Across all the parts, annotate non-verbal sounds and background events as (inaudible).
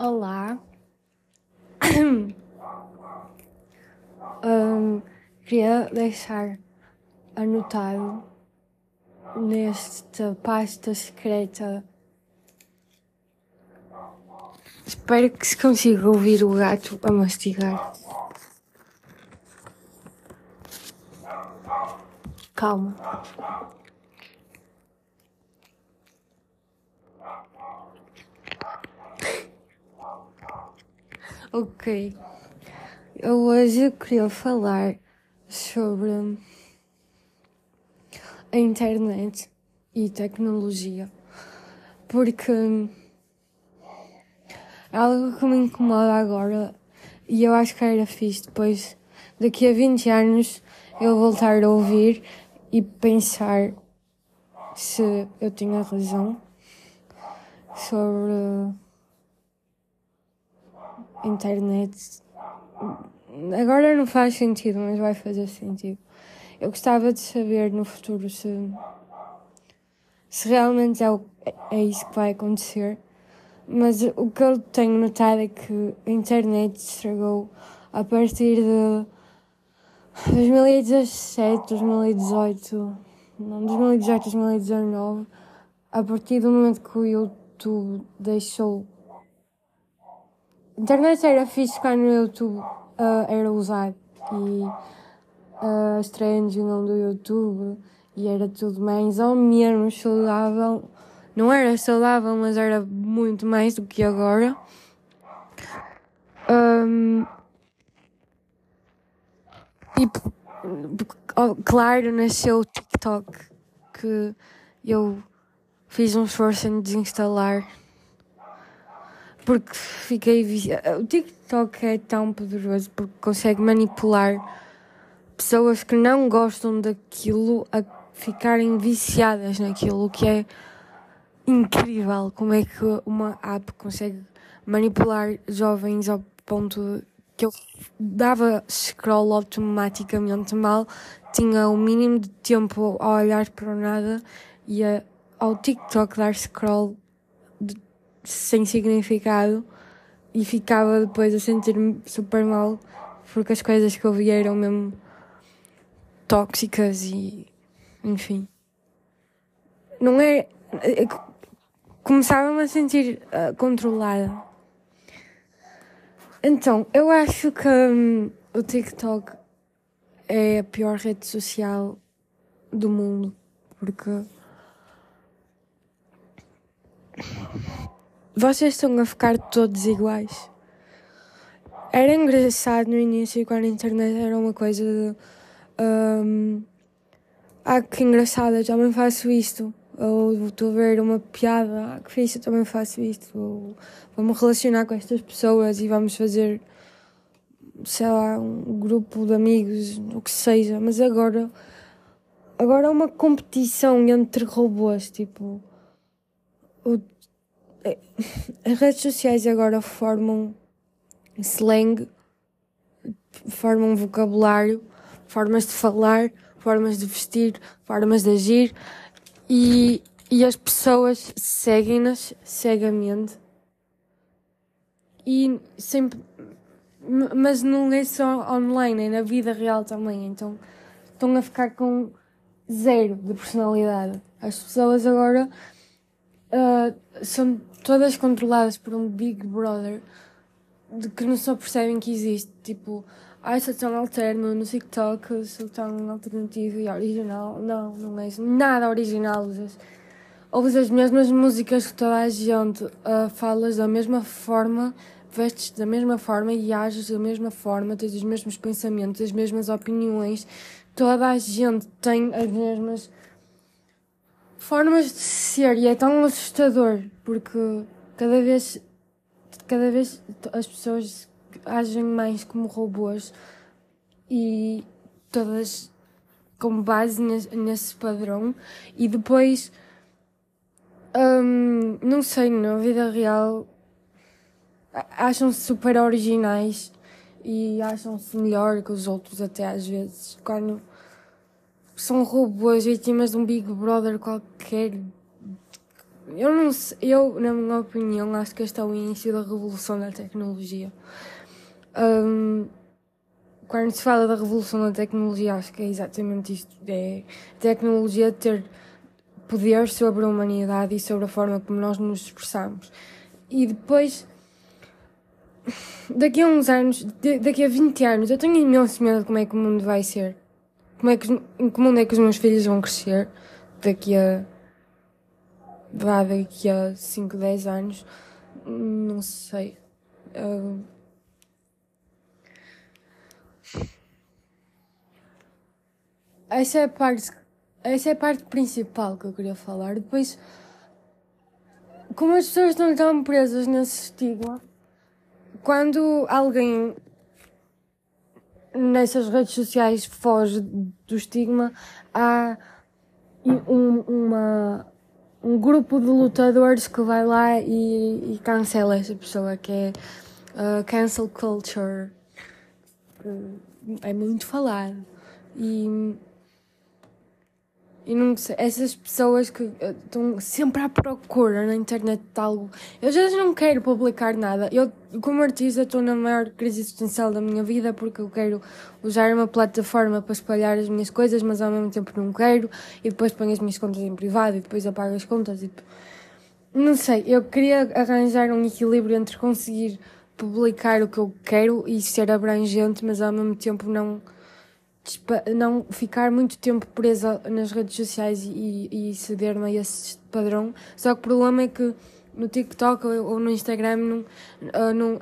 Olá. (coughs) Hum, queria deixar anotado nesta pasta secreta. Espero que se consiga ouvir o gato a mastigar. Calma. Ok. Eu hoje queria falar sobre a internet e tecnologia, porque é algo que me incomoda agora e eu acho que era fixe depois, daqui a 20 anos, eu voltar a ouvir e pensar se eu tinha razão sobre internet. Agora não faz sentido, mas vai fazer sentido. Eu gostava de saber no futuro se, se realmente é, o, é isso que vai acontecer. Mas o que eu tenho notado é que a internet estragou a partir de 2017, 2018, não, 2018, 2019, a partir do momento que o YouTube deixou internet era fixe quando no YouTube uh, era usado e uh, as trends vinham do YouTube e era tudo mais ou menos saudável. Não era saudável, mas era muito mais do que agora. Um, e claro, nasceu o TikTok que eu fiz um esforço em desinstalar porque fiquei viciada. O TikTok é tão poderoso porque consegue manipular pessoas que não gostam daquilo a ficarem viciadas naquilo, que é incrível como é que uma app consegue manipular jovens ao ponto que eu dava scroll automaticamente mal, tinha o mínimo de tempo a olhar para nada e a, ao TikTok dar scroll sem significado e ficava depois a sentir-me super mal porque as coisas que eu via eram mesmo tóxicas e enfim. Não é. é começava-me a sentir uh, controlada. Então, eu acho que um, o TikTok é a pior rede social do mundo porque vocês estão a ficar todos iguais. Era engraçado no início quando a internet era uma coisa de. Um, ah, que engraçado, eu também faço isto. Ou estou a ver uma piada, ah, que fixe, eu também faço isto. Ou vamos relacionar com estas pessoas e vamos fazer, sei lá, um grupo de amigos, o que seja. Mas agora, agora é uma competição entre robôs, tipo. O, as redes sociais agora formam slang, formam vocabulário, formas de falar, formas de vestir, formas de agir e, e as pessoas seguem-nas cegamente. E sempre. Mas não é só online, é na vida real também. Então estão a ficar com zero de personalidade. As pessoas agora uh, são todas controladas por um Big Brother de que não só percebem que existe. Tipo, ah, sou tão alterno no TikTok, sou tão alternativo e original. Não, não és nada original. Usas, ouves as mesmas músicas que toda a gente, uh, falas da mesma forma, vestes da mesma forma e ages da mesma forma, tens os mesmos pensamentos, as mesmas opiniões. Toda a gente tem as mesmas formas de ser e é tão assustador porque cada vez cada vez as pessoas agem mais como robôs e todas com base nesse padrão. E depois hum, não sei, na vida real acham-se super originais e acham-se melhor que os outros até às vezes quando são robôs vítimas de um Big Brother qualquer. Eu não sei, eu, na minha opinião, acho que este é o início da revolução da tecnologia. Um, quando se fala da revolução da tecnologia, acho que é exatamente isto. É a tecnologia ter poder sobre a humanidade e sobre a forma como nós nos expressamos. E depois, daqui a uns anos, daqui a 20 anos, eu tenho imenso medo de como é que o mundo vai ser. Como é que, em que mundo é que os meus filhos vão crescer daqui a vá daqui a 5, 10 anos, não sei. Uh... Essa é a parte, essa é a parte principal que eu queria falar. Depois, como as pessoas estão tão presas nesse estigma, quando alguém nessas redes sociais foge do estigma, há um, uma, um grupo de lutadores que vai lá e, e cancela essa pessoa, que é uh, cancel culture. Uh, é muito falado. E e não sei, essas pessoas que eh, estão sempre à procura na internet de algo. Eu vezes não quero publicar nada. Eu, como artista, estou na maior crise existencial da minha vida porque eu quero usar uma plataforma para espalhar as minhas coisas, mas ao mesmo tempo não quero. E depois ponho as minhas contas em privado e depois apago as contas. E... Não sei, eu queria arranjar um equilíbrio entre conseguir publicar o que eu quero e ser abrangente, mas ao mesmo tempo não não ficar muito tempo presa nas redes sociais e, e ceder-me a esse padrão. Só que o problema é que no TikTok ou, no Instagram não, uh, não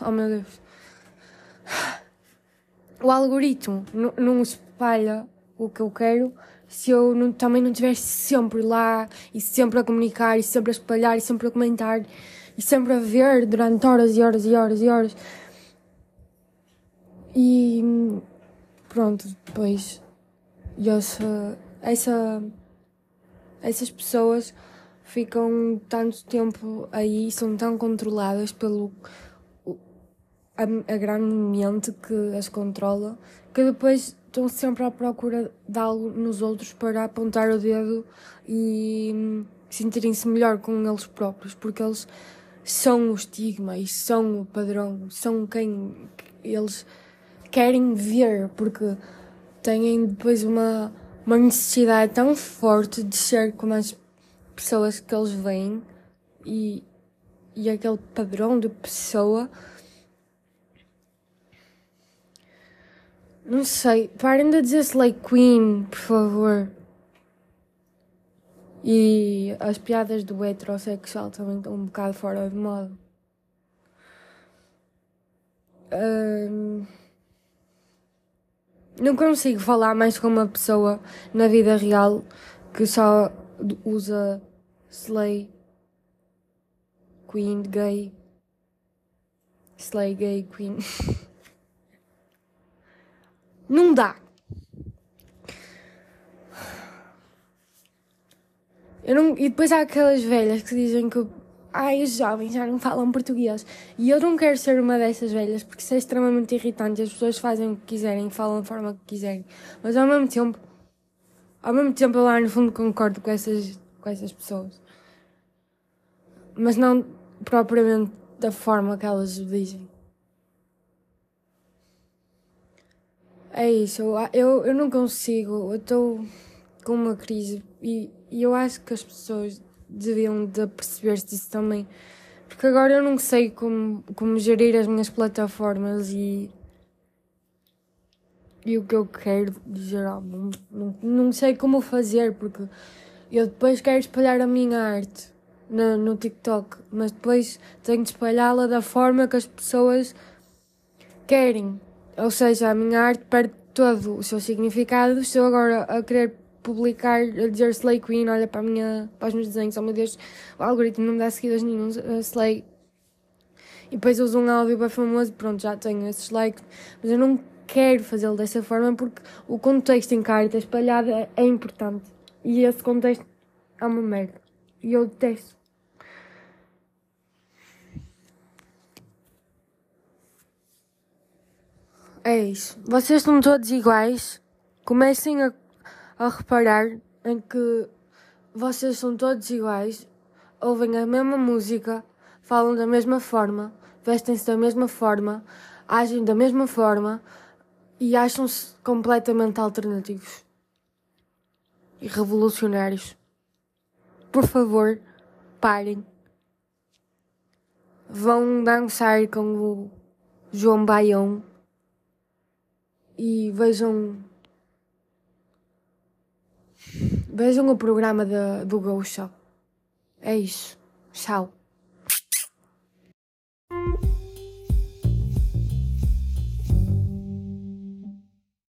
oh meu Deus o algoritmo não, não espalha o que eu quero se eu não, também não estiver sempre lá e sempre a comunicar e sempre a espalhar e sempre a comentar e sempre a ver durante horas e horas e horas e horas e pronto, depois essa, essa, essas pessoas ficam tanto tempo aí, são tão controladas pelo a, a grande mente que as controla, que depois estão sempre à procura de algo nos outros para apontar o dedo e sentirem-se melhor com eles próprios, porque eles são o estigma e são o padrão, são quem eles querem ver, porque têm depois uma, uma necessidade tão forte de ser como as pessoas que eles veem e, e aquele padrão de pessoa. Não sei, parem de dizer Slay Queen, por favor. E as piadas do heterossexual também estão um bocado fora de moda. Um... Não consigo falar mais com uma pessoa na vida real que só usa slay, queen, gay, slay, gay, queen. (laughs) Não dá. Eu não, e depois há aquelas velhas que dizem que ai, os jovens já não falam português. E eu não quero ser uma dessas velhas, porque isso é extremamente irritante. As pessoas fazem o que quiserem, falam da forma que quiserem. Mas ao mesmo tempo, ao mesmo tempo eu lá no fundo concordo com essas, com essas pessoas. Mas não propriamente da forma que elas dizem. É isso, eu, eu não consigo, eu estou com uma crise e, e eu acho que as pessoas deviam de perceber-se disso também. Porque agora eu não sei como, como gerir as minhas plataformas e, e o que eu quero dizer ao mundo. Não, não sei como fazer, porque eu depois quero espalhar a minha arte no, no TikTok, mas depois tenho de espalhá-la da forma que as pessoas querem. Ou seja, a minha arte perde todo o seu significado se eu agora a querer publicar a dizer Slay Queen, olha para, a minha, para os meus desenhos, oh meu Deus, o algoritmo não me dá seguidas nenhum, uh, Slay. E depois uso um áudio bem famoso, pronto, já tenho esses likes, mas eu não quero fazê-lo dessa forma porque o contexto em carta espalhada é, é importante. E esse contexto é uma merda. E eu detesto. É isso. Vocês estão todos iguais. Comecem a a reparar em que vocês são todos iguais, ouvem a mesma música, falam da mesma forma, vestem-se da mesma forma, agem da mesma forma e acham-se completamente alternativos e revolucionários. Por favor, parem. Vão dançar com o João Baião e vejam vejam o programa da, do Shop. É isso. Tchau.